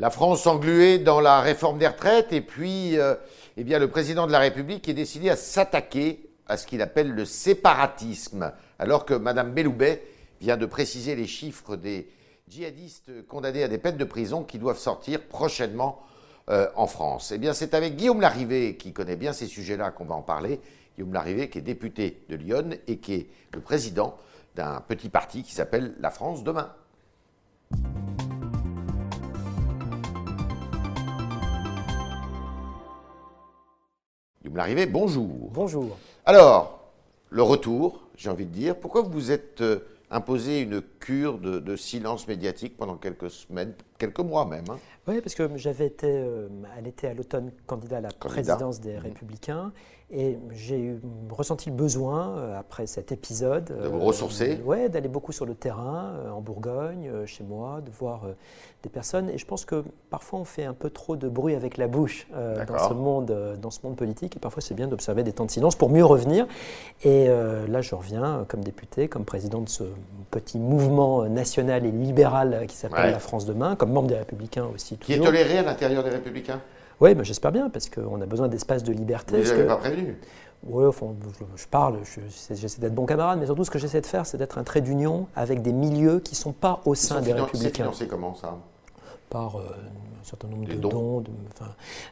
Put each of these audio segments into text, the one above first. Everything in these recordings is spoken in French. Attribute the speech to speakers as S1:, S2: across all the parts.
S1: La France engluée dans la réforme des retraites et puis euh, eh bien, le président de la République est décidé à s'attaquer à ce qu'il appelle le séparatisme, alors que Mme Belloubet vient de préciser les chiffres des djihadistes condamnés à des peines de prison qui doivent sortir prochainement euh, en France. Eh bien, c'est avec Guillaume Larrivé, qui connaît bien ces sujets-là, qu'on va en parler. Guillaume Larrivé, qui est député de Lyon et qui est le président d'un petit parti qui s'appelle La France demain. Guillaume Larrivé, bonjour.
S2: Bonjour.
S1: Alors, le retour, j'ai envie de dire, pourquoi vous vous êtes euh, imposé une cure de, silence médiatique pendant quelques semaines, quelques mois même hein
S2: Oui, parce que j'avais été euh, à l'été, à l'automne, candidat à la présidence des mmh. Républicains et j'ai ressenti le besoin, euh, après cet épisode.
S1: De vous ressourcer
S2: euh, Ouais, d'aller beaucoup sur le terrain, euh, en Bourgogne, chez moi, de voir des personnes. Et je pense que parfois on fait un peu trop de bruit avec la bouche dans, ce monde, dans ce monde politique. Et parfois c'est bien d'observer des temps de silence pour mieux revenir. Et là, je reviens comme député, comme président de ce petit mouvement national et libéral qui s'appelle La France demain, comme membre des Républicains aussi.
S1: Qui est toléré à l'intérieur des Républicains
S2: oui, mais j'espère bien, parce qu'on a besoin d'espace de liberté.
S1: Vous n'avez pas prévenu
S2: oui, enfin, je, parle, j'essaie d'être bon camarade, mais surtout ce que j'essaie de faire, c'est d'être un trait d'union avec des milieux qui ne sont pas au sein des républicains. C'est
S1: financé comment ça?
S2: Par euh, un certain nombre de dons, de,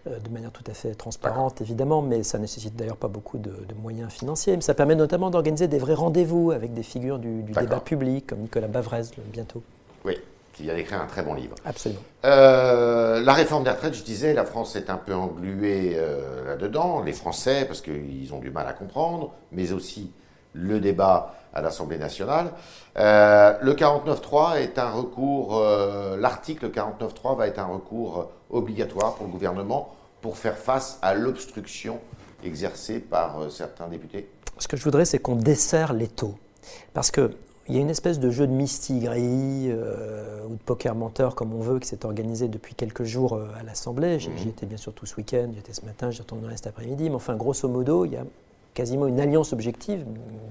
S2: euh, de, manière tout à fait transparente évidemment, mais ça nécessite d'ailleurs pas beaucoup de, moyens financiers. Mais ça permet notamment d'organiser des vrais rendez-vous avec des figures du, du débat public, comme Nicolas Bavrez bientôt.
S1: Oui qui vient d'écrire un très bon livre.
S2: Absolument.
S1: Euh, la réforme des retraites, je disais, la France est un peu engluée euh, là-dedans, les Français, parce qu'ils ont du mal à comprendre, mais aussi le débat à l'Assemblée nationale. Euh, le 49.3 est un recours, l'article 49.3 va être un recours obligatoire pour le gouvernement pour faire face à l'obstruction exercée par certains députés.
S2: Ce que je voudrais, c'est qu'on desserre les taux. Parce que il y a une espèce de jeu de mistigris euh, ou de poker menteur, comme on veut, qui s'est organisé depuis quelques jours euh, à l'Assemblée. J'y mmh. étais bien sûr tout ce week-end, j'étais ce matin, j'y retournerai cet après-midi. Mais enfin, grosso modo, il y a quasiment une alliance objective,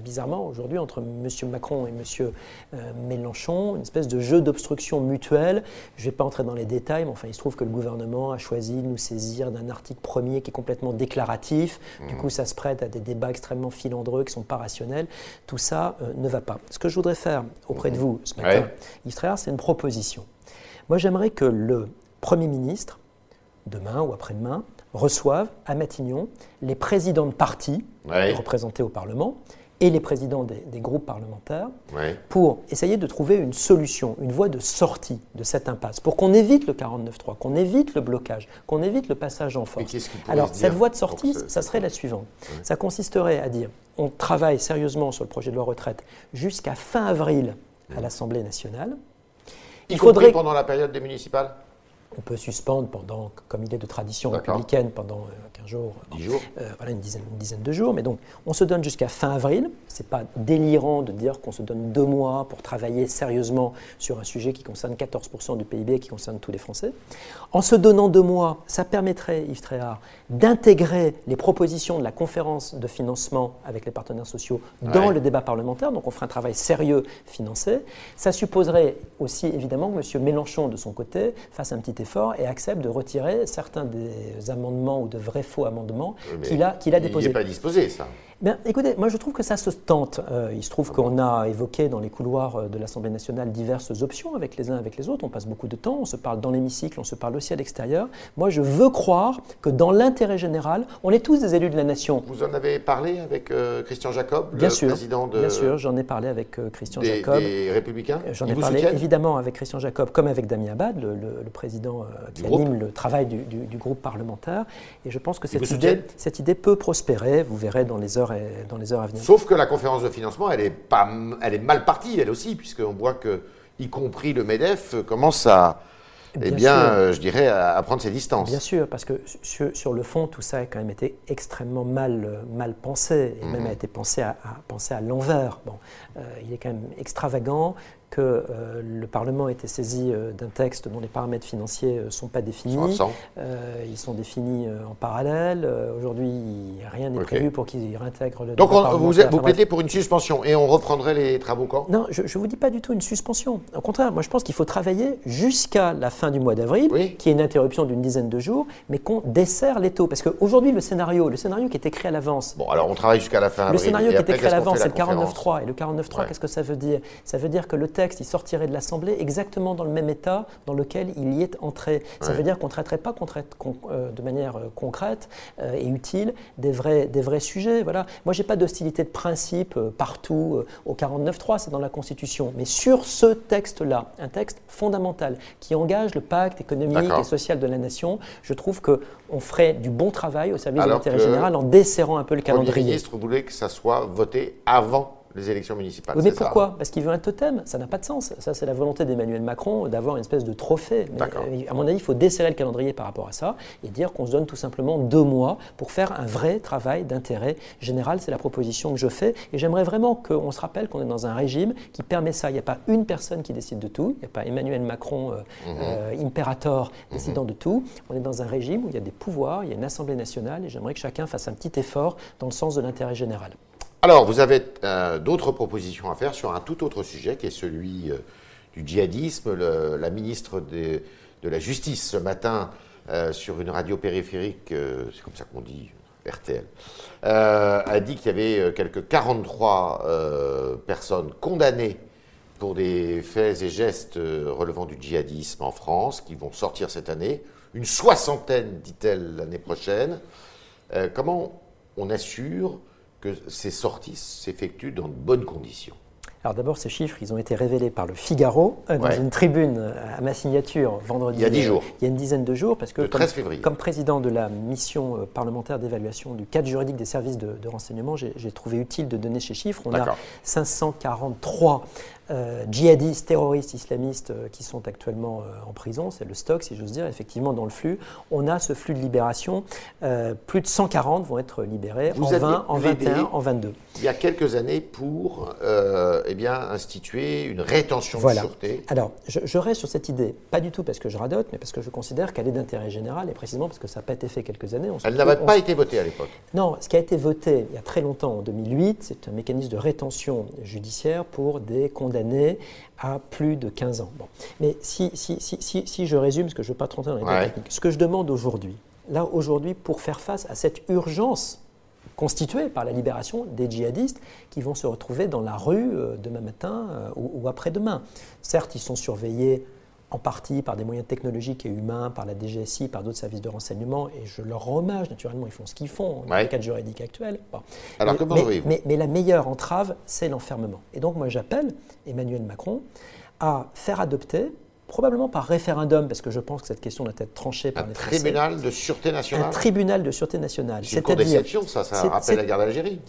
S2: bizarrement, aujourd'hui, entre M. Macron et M. Euh, Mélenchon, une espèce de jeu d'obstruction mutuelle. Je ne vais pas entrer dans les détails, mais enfin, il se trouve que le gouvernement a choisi de nous saisir d'un article premier qui est complètement déclaratif. Du mmh. coup, ça se prête à des débats extrêmement filandreux qui ne sont pas rationnels. Tout ça euh, ne va pas. Ce que je voudrais faire auprès de mmh. vous ce matin, Yves Tréhard, c'est une proposition. Moi, j'aimerais que le Premier ministre, demain ou après-demain, reçoivent à Matignon les présidents de partis représentés au Parlement et les présidents des, groupes parlementaires pour essayer de trouver une solution, une voie de sortie de cette impasse, pour qu'on évite le 49-3, qu'on évite le blocage, qu'on évite le passage en force. Alors, cette voie de sortie, ça serait la suivante. Ça consisterait à dire on travaille sérieusement sur le projet de loi retraite jusqu'à fin avril à l'Assemblée nationale.
S1: Il faudrait pendant la période des municipales?
S2: On peut suspendre pendant, comme il est de tradition républicaine, pendant 15 euh, jours,
S1: 10 jours.
S2: Euh, voilà, une dizaine, une dizaine de jours. Mais donc, on se donne jusqu'à fin avril. Ce n'est pas délirant de dire qu'on se donne deux mois pour travailler sérieusement sur un sujet qui concerne 14% du PIB et qui concerne tous les Français. En se donnant deux mois, ça permettrait, Yves Tréhard, d'intégrer les propositions de la conférence de financement avec les partenaires sociaux dans le débat parlementaire. Donc, on ferait un travail sérieux financé. Ça supposerait aussi, évidemment, que M. Mélenchon, de son côté, fasse un petit effort et accepte de retirer certains des amendements ou de vrais faux amendements qu'il a, qu'il a déposés.
S1: Il n'est pas disposé, ça.
S2: Bien, écoutez, moi je trouve que ça se tente. Euh, il se trouve qu'on a évoqué dans les couloirs euh, de l'Assemblée nationale diverses options avec les uns avec les autres. On passe beaucoup de temps, on se parle dans l'hémicycle, on se parle aussi à l'extérieur. Moi je veux croire que dans l'intérêt général, on est tous des élus de la nation.
S1: Vous en avez parlé avec euh, Christian Jacob,
S2: bien
S1: le
S2: sûr,
S1: président de.
S2: Bien sûr, j'en ai parlé avec Christian Jacob.
S1: Des Républicains
S2: J'en ai parlé évidemment avec Christian Jacob, comme avec Damien Abad, le, président qui anime le travail du, du, groupe parlementaire. Et je pense que cette idée, cette idée peut prospérer. Vous verrez dans les heures, et, dans les heures à
S1: Sauf que la conférence de financement, elle est, pas, elle est mal partie, elle aussi, puisqu'on voit que, y compris le MEDEF, commence à, eh bien, euh, je dirais, à, prendre ses distances.
S2: Bien sûr, parce que sur, le fond, tout ça a quand même été extrêmement mal, euh, mal pensé, et même mhm. a été pensé à, à à l'envers. Bon, euh, il est quand même extravagant que euh, le Parlement a été saisi euh, d'un texte dont les paramètres financiers ne sont pas définis. ils sont définis en parallèle. Aujourd'hui, rien n'est prévu pour qu'ils réintègrent le
S1: Donc vous, vous plaidez pour une suspension et on reprendrait les travaux quand?
S2: Non, je ne vous dis pas du tout une suspension. Au contraire, moi je pense qu'il faut travailler jusqu'à la fin du mois d'avril, qui est une interruption d'une dizaine de jours, mais qu'on dessert les taux. Parce qu'aujourd'hui, le scénario, le scénario qui est écrit à l'avance.
S1: Bon, alors on travaille jusqu'à la fin
S2: avril. Le scénario qui est écrit à l'avance, c'est le 49.3. Et le 49.3, qu'est-ce que ça veut dire? Ça veut dire que le texte, il sortirait de l'Assemblée exactement dans le même état dans lequel il y est entré. Ça veut dire qu'on ne traiterait pas euh, de manière euh, concrète euh, et utile des vrais, des vrais sujets. Voilà. Moi, je n'ai pas d'hostilité de principe partout au 49.3, c'est dans la Constitution. Mais sur ce texte-là, un texte fondamental qui engage le pacte économique et social de la nation, je trouve qu'on ferait du bon travail au service de l'intérêt général en desserrant un peu le calendrier. Le
S1: ministre voulait que ça soit voté avant les élections municipales.
S2: mais pourquoi? Parce qu'il veut un totem. Ça n'a pas de sens. Ça, c'est la volonté d'Emmanuel Macron d'avoir une espèce de trophée. Mais, euh, à mon avis, il faut desserrer le calendrier par rapport à ça et dire qu'on se donne tout simplement deux mois pour faire un vrai travail d'intérêt général. C'est la proposition que je fais. Et j'aimerais vraiment qu'on se rappelle qu'on est dans un régime qui permet ça. Il n'y a pas une personne qui décide de tout. Il n'y a pas Emmanuel Macron, euh, mhm. euh, décidant mhm. de tout. On est dans un régime où il y a des pouvoirs, il y a une Assemblée nationale. Et j'aimerais que chacun fasse un petit effort dans le sens de l'intérêt général.
S1: Alors, vous avez euh, d'autres propositions à faire sur un tout autre sujet qui est celui euh, du djihadisme. la ministre de, la Justice, ce matin, euh, sur une radio périphérique, c'est comme ça qu'on dit, RTL, a dit qu'il y avait quelques 43 personnes condamnées pour des faits et gestes relevant du djihadisme en France qui vont sortir cette année. Une soixantaine, dit-elle, l'année prochaine. comment on assure que ces sorties s'effectuent dans de bonnes conditions
S2: alors d'abord, ces chiffres, ils ont été révélés par le Figaro euh, dans une tribune euh, à ma signature vendredi.
S1: Il y a dix jours.
S2: Il y a une dizaine de jours, parce que
S1: le 13 février.
S2: comme président de la mission euh, parlementaire d'évaluation du cadre juridique des services de, de renseignement, j'ai trouvé utile de donner ces chiffres. On a 543 euh, djihadistes, terroristes islamistes euh, qui sont actuellement euh, en prison, c'est le stock si j'ose dire, effectivement dans le flux. On a ce flux de libération, plus de 140 vont être libérés en 20, en 21, en 22.
S1: Il y a quelques années pour eh bien, instituer une rétention
S2: voilà.
S1: de sûreté.
S2: Alors, je, reste sur cette idée, pas du tout parce que je radote, mais parce que je considère qu'elle est d'intérêt général et précisément parce que ça n'a pas été fait quelques années.
S1: Elle n'avait pas été votée à l'époque.
S2: Non, ce qui a été voté il y a très longtemps, en 2008, c'est un mécanisme de rétention judiciaire pour des condamnés à plus de 15 ans. Bon. Mais si, si, si, si, je résume, parce que je ne veux pas rentrer dans les techniques, ce que je demande aujourd'hui, là aujourd'hui, pour faire face à cette urgence constituée par la libération des djihadistes qui vont se retrouver dans la rue euh, demain matin euh, ou après-demain. Certes, ils sont surveillés en partie par des moyens technologiques et humains, par la DGSI, par d'autres services de renseignement, et je leur rends hommage, naturellement, ils font ce qu'ils font dans le cadre juridique actuel.
S1: Alors,
S2: mais,
S1: comment
S2: mais, mais, la meilleure entrave, c'est l'enfermement. Et donc, moi, j'appelle Emmanuel Macron à faire adopter probablement par référendum, parce que je pense que cette question doit être tranchée par
S1: un
S2: les
S1: Français. Tribunal de sûreté nationale
S2: Un tribunal de sûreté nationale.
S1: C'est une déception, ça, ça rappelle la guerre d'Algérie.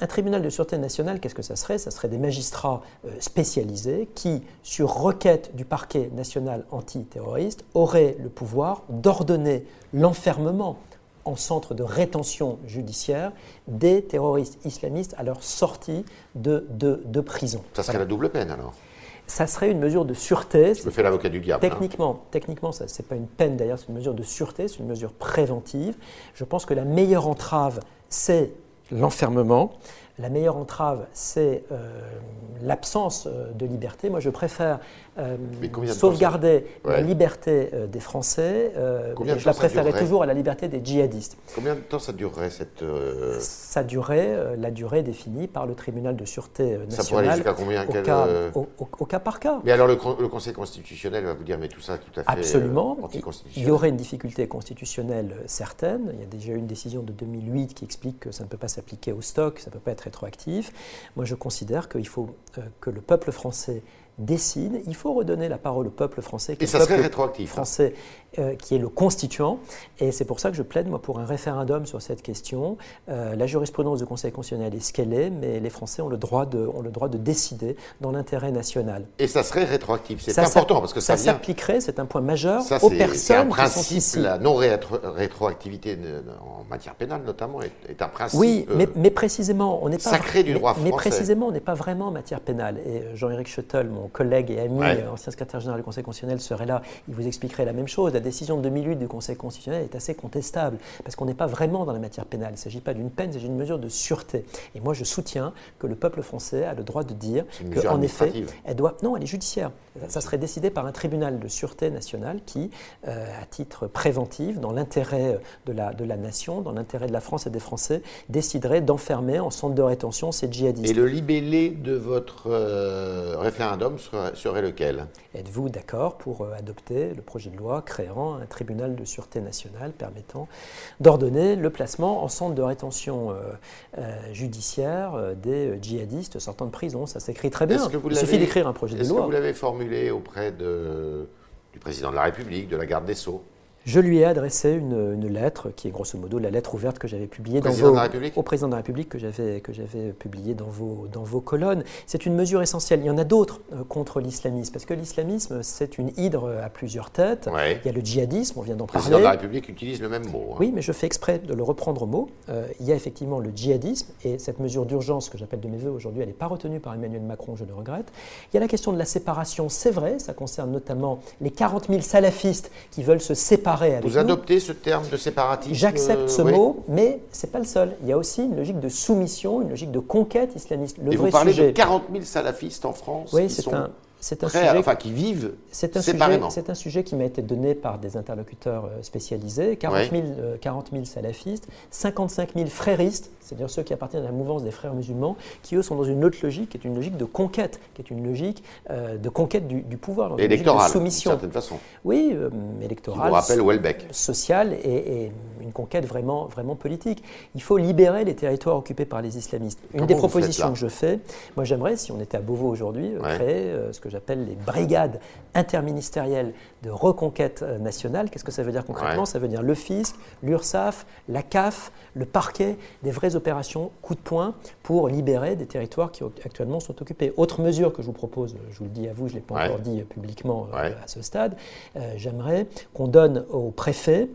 S2: Un tribunal de sûreté nationale, qu'est-ce que ça serait? Ça serait des magistrats euh, spécialisés qui, sur requête du parquet national antiterroriste, auraient le pouvoir d'ordonner l'enfermement en centre de rétention judiciaire des terroristes islamistes à leur sortie de, de, de prison.
S1: Ça serait la double peine alors
S2: ça serait une mesure de sûreté.
S1: Je me fais l'avocat du diable.
S2: Hein. Techniquement, techniquement ce n'est pas une peine d'ailleurs, c'est une mesure de sûreté, c'est une mesure préventive. Je pense que la meilleure entrave, c'est l'enfermement. La meilleure entrave, c'est euh, l'absence euh, de liberté. Moi, je préfère euh, sauvegarder la liberté des Français. je la préférerais toujours à la liberté des djihadistes.
S1: Combien de temps ça durerait cette
S2: Ça durerait la durée définie par le tribunal de sûreté nationale. Ça pourrait
S1: aller jusqu'à combien?
S2: au, cas, par cas.
S1: Mais alors le, Conseil constitutionnel va vous dire mais tout ça tout à fait
S2: Absolument. Il y aurait une difficulté constitutionnelle certaine. Il y a déjà eu une décision de 2008 qui explique que ça ne peut pas s'appliquer au stock, ça ne peut pas être rétroactif. Moi, je considère qu'il faut euh, que le peuple français décide. Il faut redonner la parole au peuple français.
S1: Et ça serait rétroactif.
S2: Hein. Français euh, qui est le constituant. Et c'est pour ça que je plaide, moi, pour un référendum sur cette question. Euh, la jurisprudence du Conseil constitutionnel est ce qu'elle est, mais les Français ont le droit de, ont le droit de décider dans l'intérêt national.
S1: Et ça serait rétroactif. C'est important parce que ça,
S2: ça s'appliquerait, c'est un point majeur aux personnes
S1: un principe,
S2: qui sont ici.
S1: La non-rétroactivité en matière pénale, notamment, est, un principe.
S2: Oui, mais, précisément, on n'est pas.
S1: Sacré du droit
S2: français. Mais précisément, on n'est pas vraiment en matière pénale. Et Jean-Éric Schuttel, mon mon collègue et ami, ancien secrétaire général du Conseil constitutionnel, serait là, il vous expliquerait la même chose. La décision de 2008 du Conseil constitutionnel est assez contestable, parce qu'on n'est pas vraiment dans la matière pénale. Il ne s'agit pas d'une peine, il s'agit d'une mesure de sûreté. Et moi, je soutiens que le peuple français a le droit de dire qu'en effet, elle doit. Non, elle est judiciaire. Ça serait décidé par un tribunal de sûreté nationale qui, euh, à titre préventif, dans l'intérêt de la, de la nation, dans l'intérêt de la France et des Français, déciderait d'enfermer en centre de rétention ces djihadistes.
S1: Et le libellé de votre euh, référendum serait, lequel
S2: Êtes-vous d'accord pour euh, adopter le projet de loi créant un tribunal de sûreté nationale permettant d'ordonner le placement en centre de rétention judiciaire des djihadistes sortant de prison? Ça s'écrit très bien. Il suffit d'écrire un projet de loi. Est-ce
S1: que vous l'avez formulé auprès de, du président de la République, de la garde des Sceaux?
S2: Je lui ai adressé une, lettre qui est grosso modo la lettre ouverte que j'avais publiée dans vos, au président de la République que j'avais que j'avais publiée dans vos dans vos colonnes. C'est une mesure essentielle. Il y en a d'autres euh, contre l'islamisme parce que l'islamisme c'est une hydre à plusieurs têtes. Il y a le djihadisme, on vient d'en parler.
S1: Le président de la République utilise le même mot.
S2: Hein. Oui, mais je fais exprès de le reprendre au mot. Euh, il y a effectivement le djihadisme et cette mesure d'urgence que j'appelle de mes voeux aujourd'hui, elle n'est pas retenue par Emmanuel Macron, je le regrette. Il y a la question de la séparation, c'est vrai, ça concerne notamment les 40 000 salafistes qui veulent se séparer avec
S1: Vous adoptez ce terme de séparatisme
S2: J'accepte ce mot, mais ce n'est pas le seul. Il y a aussi une logique de soumission, une logique de conquête islamiste.
S1: Le Et vous parlez de 40 000 salafistes en France
S2: Oui, c'est un, c'est un
S1: sujet, enfin, qui vivent
S2: c'est un
S1: séparément.
S2: C'est un sujet qui m'a été donné par des interlocuteurs euh, spécialisés. 40 000, 40 000 salafistes, 55 000 fréristes, c'est-à-dire ceux qui appartiennent à la mouvance des frères musulmans, qui eux sont dans une autre logique, qui est une logique de conquête, qui est une logique euh, de conquête du, pouvoir,
S1: électorale,
S2: de soumission.
S1: d'une certaine façon.
S2: Oui, euh, électorale.
S1: vous rappelle Welbeck.
S2: Sociale et, une conquête vraiment, vraiment politique. Il faut libérer les territoires occupés par les islamistes. Une des propositions que je fais, moi j'aimerais, si on était à Beauvau aujourd'hui, créer ce que j'appelle les brigades interministérielle de reconquête euh, nationale. Qu'est-ce que ça veut dire concrètement? Ça veut dire le fisc, l'URSSAF, la CAF, le parquet, des vraies opérations coup de poing pour libérer des territoires qui actuellement sont occupés. Autre mesure que je vous propose, je vous le dis à vous, je ne l'ai pas encore dit publiquement euh, à ce stade, euh, j'aimerais qu'on donne aux préfets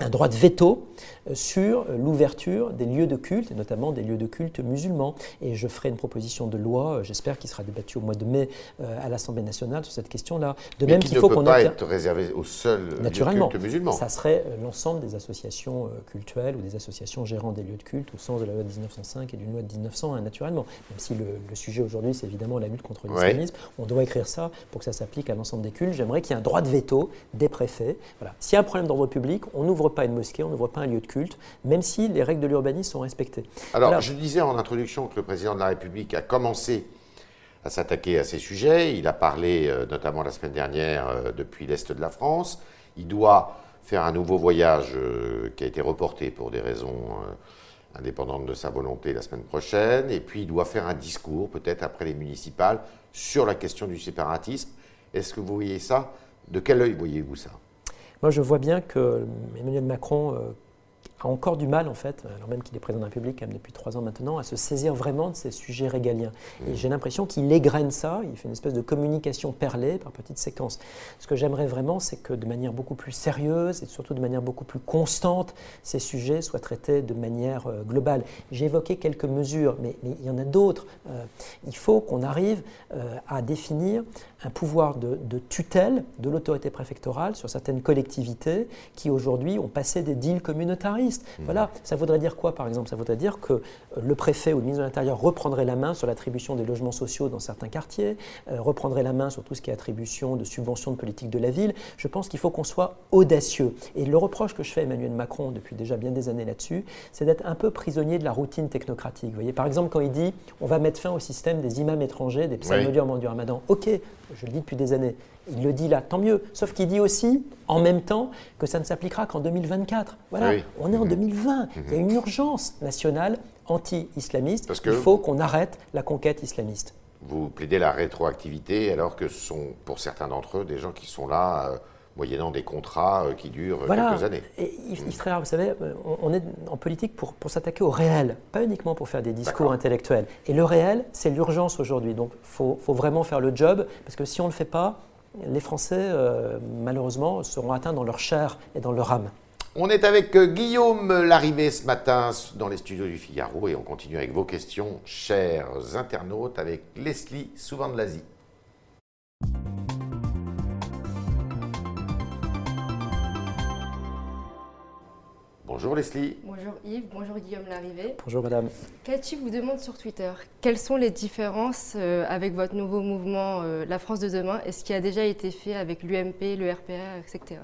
S2: un droit de veto euh, sur l'ouverture des lieux de culte, et notamment des lieux de culte musulmans. Et je ferai une proposition de loi, euh, j'espère qu'il sera débattu au mois de mai euh, à l'Assemblée nationale sur cette question-là.
S1: De même qu'il faut qu'on pas être réservé aux seuls Naturellement, lieux de culte musulmans.
S2: Ça serait l'ensemble des associations cultuelles ou des associations gérant des lieux de culte au sens de la loi de 1905 et d'une loi de 1901, naturellement. Même si le, sujet aujourd'hui, c'est évidemment la lutte contre l'islamisme, on doit écrire ça pour que ça s'applique à l'ensemble des cultes. J'aimerais qu'il y ait un droit de veto des préfets. Voilà. S'il y a un problème d'ordre public, on n'ouvre pas une mosquée, on n'ouvre pas un lieu de culte, même si les règles de l'urbanisme sont respectées.
S1: Alors, je disais en introduction que le président de la République a commencé à s'attaquer à ces sujets. Il a parlé euh, notamment la semaine dernière euh, depuis l'Est de la France. Il doit faire un nouveau voyage euh, qui a été reporté pour des raisons indépendantes de sa volonté la semaine prochaine. Et puis il doit faire un discours, peut-être après les municipales, sur la question du séparatisme. Est-ce que vous voyez ça? De quel œil voyez-vous ça?
S2: Moi, je vois bien que Emmanuel Macron euh, a encore du mal, en fait, alors même qu'il est président de la République même depuis trois ans maintenant, à se saisir vraiment de ces sujets régaliens. Et mmh. j'ai l'impression qu'il égrène ça, il fait une espèce de communication perlée par petites séquences. Ce que j'aimerais vraiment, c'est que de manière beaucoup plus sérieuse et surtout de manière beaucoup plus constante, ces sujets soient traités de manière euh, globale. J'ai évoqué quelques mesures, mais, il y en a d'autres. Euh, il faut qu'on arrive euh, à définir un pouvoir de, de tutelle de l'autorité préfectorale sur certaines collectivités qui aujourd'hui ont passé des deals communautaristes Mmh. Voilà, ça voudrait dire quoi par exemple Ça voudrait dire que euh, le préfet ou le ministre de l'Intérieur reprendrait la main sur l'attribution des logements sociaux dans certains quartiers, euh, reprendrait la main sur tout ce qui est attribution de subventions de politique de la ville. Je pense qu'il faut qu'on soit audacieux. Et le reproche que je fais à Emmanuel Macron depuis déjà bien des années là-dessus, c'est d'être un peu prisonnier de la routine technocratique. Vous voyez, par exemple, quand il dit on va mettre fin au système des imams étrangers, des psalmodieurs oui. du ramadan. Ok, je le dis depuis des années. Il le dit là, tant mieux. Sauf qu'il dit aussi, en même temps, que ça ne s'appliquera qu'en 2024. Voilà, on est en 2020. Mhm. Il y a une urgence nationale anti-islamiste. Il faut qu'on arrête la conquête islamiste.
S1: Vous plaidez la rétroactivité alors que ce sont, pour certains d'entre eux, des gens qui sont là. Euh, moyennant des contrats euh, qui durent quelques années.
S2: Et il, il serait, vous savez, on, est en politique pour, pour s'attaquer au réel, pas uniquement pour faire des discours intellectuels. Et le réel, c'est l'urgence aujourd'hui. Donc il faut, faut, vraiment faire le job, parce que si on ne le fait pas, les Français, euh, malheureusement, seront atteints dans leur chair et dans leur âme.
S1: On est avec euh, Guillaume Larrivée ce matin dans les studios du Figaro et on continue avec vos questions, chers internautes, avec Leslie Souvent de l'Asie. Bonjour Leslie.
S3: Bonjour Yves, bonjour Guillaume Larrivé.
S2: Bonjour madame.
S3: Cathy vous demande sur Twitter, quelles sont les différences euh, avec votre nouveau mouvement euh, La France de demain et ce qui a déjà été fait avec l'UMP, le RPA, etc.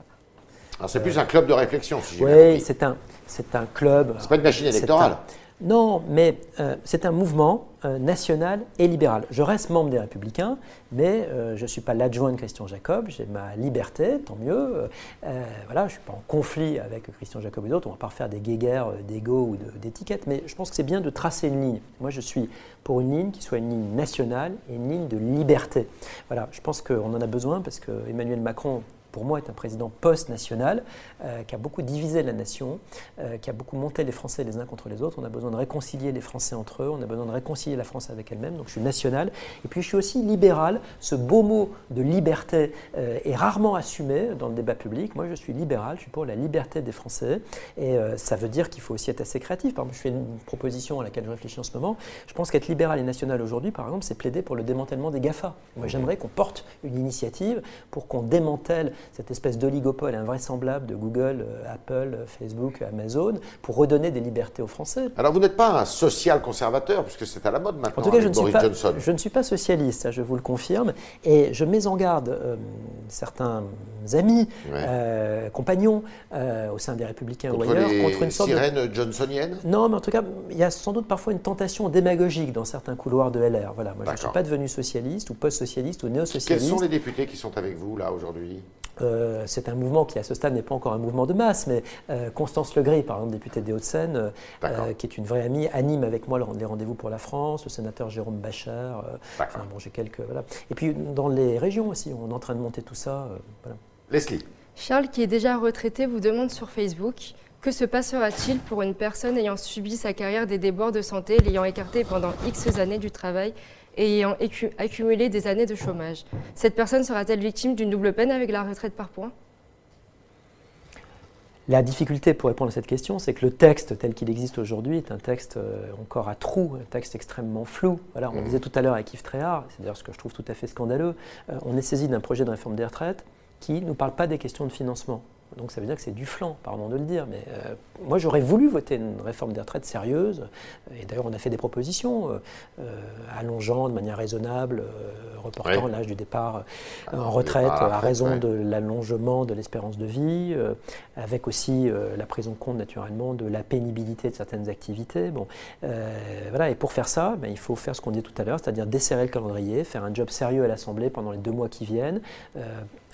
S1: Alors c'est plus un club de réflexion, si j'ai
S2: Oui,
S1: bien compris.
S2: c'est un, c'est un club.
S1: C'est pas une machine
S2: C'est
S1: électorale.
S2: Non, mais euh, c'est un mouvement euh, national et libéral. Je reste membre des Républicains, mais euh, je ne suis pas l'adjoint de Christian Jacob. J'ai ma liberté, tant mieux. Voilà, je ne suis pas en conflit avec Christian Jacob et d'autres. On ne va pas refaire des guéguerres d'ego ou d'étiquettes, mais je pense que c'est bien de tracer une ligne. Moi, je suis pour une ligne qui soit une ligne nationale et une ligne de liberté. Voilà, je pense qu'on en a besoin parce que Emmanuel Macron pour moi, est un président post-national euh, qui a beaucoup divisé la nation, euh, qui a beaucoup monté les Français les uns contre les autres. On a besoin de réconcilier les Français entre eux, on a besoin de réconcilier la France avec elle-même. Donc je suis national. Et puis je suis aussi libéral. Ce beau mot de liberté euh, est rarement assumé dans le débat public. Moi, je suis libéral, je suis pour la liberté des Français. Et ça veut dire qu'il faut aussi être assez créatif. Par exemple, je fais une proposition à laquelle je réfléchis en ce moment. Je pense qu'être libéral et national aujourd'hui, par exemple, c'est plaider pour le démantèlement des GAFA. Moi, j'aimerais qu'on porte une initiative pour qu'on démantèle cette espèce d'oligopole invraisemblable de Google, euh, Apple, euh, Facebook, Amazon, pour redonner des libertés aux Français.
S1: Alors vous n'êtes pas un social-conservateur, puisque c'est à la mode maintenant
S2: En tout cas,
S1: avec
S2: je ne, suis
S1: Boris
S2: pas,
S1: Johnson.
S2: je ne suis pas socialiste, ça, je vous le confirme, et je mets en garde euh, certains amis,
S1: Ouais.
S2: euh, compagnons euh, au sein des Républicains
S1: Contre
S2: ou ailleurs,
S1: les
S2: contre une sorte de
S1: sirènes johnsoniennes
S2: non, mais en tout cas, il y a sans doute parfois une tentation démagogique dans certains couloirs de LR. Voilà, moi je ne suis pas devenu socialiste ou post-socialiste ou
S1: Quels
S2: néo-socialiste.
S1: sont les députés qui sont avec vous là aujourd'hui?
S2: Euh, c'est un mouvement qui, à ce stade, n'est pas encore un mouvement de masse, mais euh, Constance Legris, par exemple, députée des Hauts-de-Seine, euh, qui est une vraie amie, anime avec moi le- les rendez-vous pour la France, le sénateur Jérôme Bachar. euh, enfin, bon, j'ai quelques. Voilà. Et puis, dans les régions aussi, on est en train de monter tout ça. euh, voilà.
S1: Leslie.
S3: Charles, qui est déjà retraité, vous demande sur Facebook que se passera-t-il pour une personne ayant subi sa carrière des débords de santé, l'ayant écarté pendant X années du travail et ayant accumulé des années de chômage Cette personne sera-t-elle victime d'une double peine avec la retraite par points?
S2: La difficulté pour répondre à cette question, c'est que le texte tel qu'il existe aujourd'hui est un texte euh, encore à trous, un texte extrêmement flou. Voilà, on disait tout à l'heure avec Yves Tréhard, c'est d'ailleurs ce que je trouve tout à fait scandaleux, euh, on est saisi d'un projet de réforme des retraites qui ne parle pas des questions de financement. Donc ça veut dire que c'est du flanc, pardon de le dire. Mais euh, moi j'aurais voulu voter une réforme des retraites sérieuse. Et d'ailleurs on a fait des propositions euh, euh, allongeant de manière raisonnable, euh, reportant l'âge du départ euh, en retraite
S1: départ à
S2: raison de l'allongement de l'espérance de vie, avec aussi la prise en compte naturellement de la pénibilité de certaines activités. Bon, voilà. Et pour faire ça, ben, il faut faire ce qu'on dit tout à l'heure, c'est-à-dire desserrer le calendrier, faire un job sérieux à l'Assemblée pendant les deux mois qui viennent,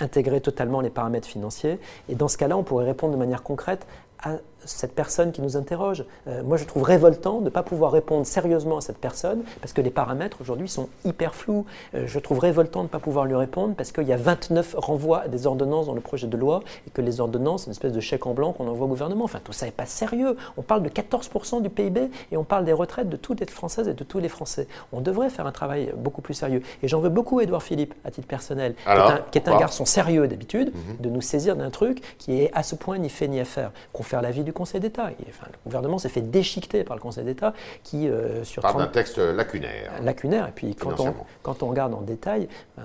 S2: intégrer totalement les paramètres financiers. Et dans ce cas-là, on pourrait répondre de manière concrète à cette personne qui nous interroge. Euh, moi, je trouve révoltant de ne pas pouvoir répondre sérieusement à cette personne parce que les paramètres aujourd'hui sont hyper flous. Euh, je trouve révoltant de ne pas pouvoir lui répondre parce qu'il y a 29 renvois à des ordonnances dans le projet de loi et que les ordonnances, c'est une espèce de chèque en blanc qu'on envoie au gouvernement. Enfin, tout ça n'est pas sérieux. On parle de 14% du PIB et on parle des retraites de toutes les Françaises et de tous les Français. On devrait faire un travail beaucoup plus sérieux. Et j'en veux beaucoup Édouard Philippe, à titre personnel,
S1: Alors,
S2: qui est un, qui est un
S1: pourquoi?
S2: garçon sérieux d'habitude, de nous saisir d'un truc qui est à ce point ni fait ni à faire. Confère l'avis du Conseil d'État. Enfin, le gouvernement s'est fait déchiqueter par le Conseil d'État qui, euh, sur
S1: Par
S2: 30
S1: d'un texte lacunaire.
S2: lacunaire. Et puis quand on, quand on regarde en détail, euh,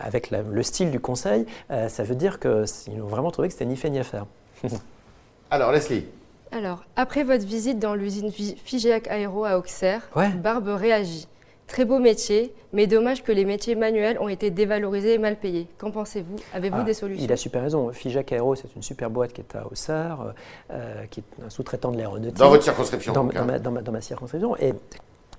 S2: avec la- le style du Conseil, euh, ça veut dire qu'ils ont vraiment trouvé que c'était ni fait ni à faire.
S1: Alors Leslie.
S3: Alors, après votre visite dans l'usine Fi- Figeac Aéro à Auxerre,
S2: Ouais.
S3: Barbe réagit. Très beau métier, mais dommage que les métiers manuels ont été dévalorisés et mal payés. Qu'en pensez-vous? Avez-vous
S2: Ah,
S3: des solutions?
S2: Il a super raison. Figeac Aero, c'est une super boîte qui est à Auxerre, euh, qui est un sous-traitant de l'aéronautique.
S1: Dans votre circonscription.
S2: dans,
S1: donc,
S2: dans ma, dans ma- dans ma circonscription. Et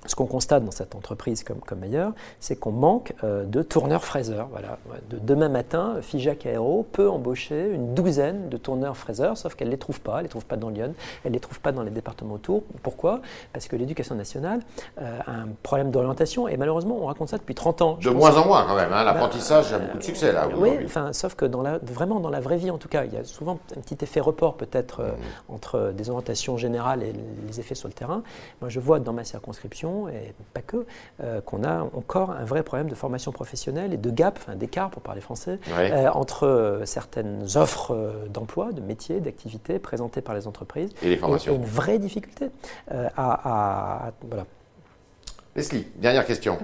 S2: ce qu'on constate dans cette entreprise comme, comme ailleurs, c'est qu'on manque euh, de tourneurs-fraiseurs. Voilà. De, demain matin, Figeac Aéro peut embaucher une douzaine de tourneurs-fraiseurs, sauf qu'elle ne les trouve pas. Elle ne les trouve pas dans Lyon, elle ne les trouve pas dans les départements autour. Pourquoi? Parce que l'éducation nationale euh, a un problème d'orientation et malheureusement, on raconte ça depuis 30 ans.
S1: De moins en moins quand même. hein. L'apprentissage a beaucoup de succès là
S2: oui, enfin, sauf que dans la, vraiment dans la vraie vie, en tout cas, il y a souvent un petit effet report peut-être euh, entre des orientations générales et les effets sur le terrain. Moi, je vois dans ma circonscription, et pas que, euh, qu'on a encore un vrai problème de formation professionnelle et de gap, enfin, d'écart pour parler français,
S1: Ouais.
S2: euh, entre euh, certaines offres d'emploi, de métiers, d'activités présentées par les entreprises
S1: Et les formations.
S2: et une vraie difficulté euh, à, à- à- voilà.
S1: Leslie, dernière question.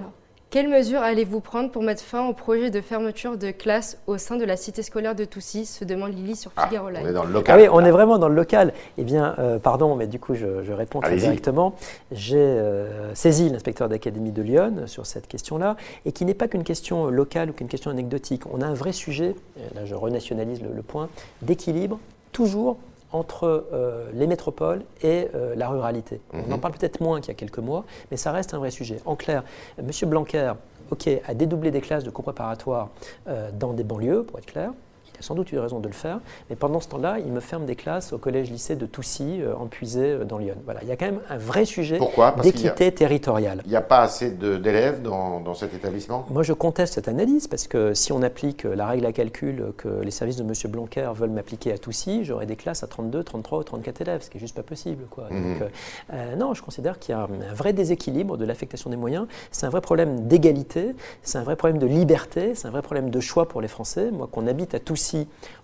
S3: Quelles mesures allez-vous prendre pour mettre fin au projet de fermeture de classes au sein de la cité scolaire de Toussy se demande Lily sur
S1: Ah,
S3: Figaro
S1: on
S3: Live.
S1: est dans le
S2: Ah oui, on est vraiment dans le local. Eh bien, euh, pardon, mais du coup, je, je réponds très directement. J'ai euh, saisi l'inspecteur d'académie de Lyon sur cette question-là, et qui n'est pas qu'une question locale ou qu'une question anecdotique. On a un vrai sujet, et là je renationalise le, le point, d'équilibre, toujours entre euh, les métropoles et euh, la ruralité. On en parle peut-être moins qu'il y a quelques mois, mais ça reste un vrai sujet. En clair, M. Blanquer, OK, a dédoublé des classes de cours préparatoires euh, dans des banlieues, pour être clair. A sans doute eu raison de le faire, mais pendant ce temps-là, il me ferme des classes au collège-lycée de Toussy, euh, en Puisée, euh, dans Lyon. Voilà, il y a quand même un vrai sujet d'équité territoriale.
S1: Il n'y a pas assez d'élèves dans, dans cet établissement?
S2: Moi, je conteste cette analyse parce que si on applique la règle à calcul que les services de M. Blanquer veulent m'appliquer à Toussy, j'aurai des classes à 32, 33 ou 34 élèves, ce qui est juste pas possible. Quoi.
S1: Mhm.
S2: Donc, euh, euh, non, je considère qu'il y a un vrai déséquilibre de l'affectation des moyens. C'est un vrai problème d'égalité, c'est un vrai problème de liberté, c'est un vrai problème de choix pour les Français. Moi, qu'on habite à Toussy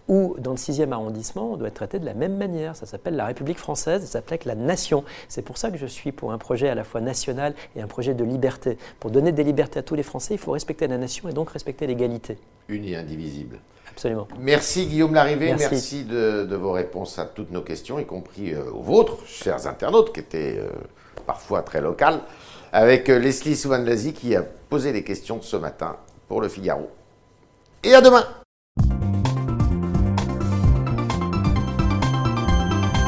S2: ou dans le 6e arrondissement, on doit être traité de la même manière. Ça s'appelle la République française, ça s'appelle la nation. C'est pour ça que je suis pour un projet à la fois national et un projet de liberté. Pour donner des libertés à tous les Français, il faut respecter la nation et donc respecter l'égalité.
S1: Unis et indivisibles.
S2: Absolument.
S1: Merci Guillaume Larrivé, merci,
S2: Merci.
S1: de, de vos réponses à toutes nos questions, y compris euh, aux vôtres, chers internautes, qui étaient euh, parfois très locales, avec euh, Leslie Souvanlazi qui a posé les questions ce matin pour le Figaro. Et à demain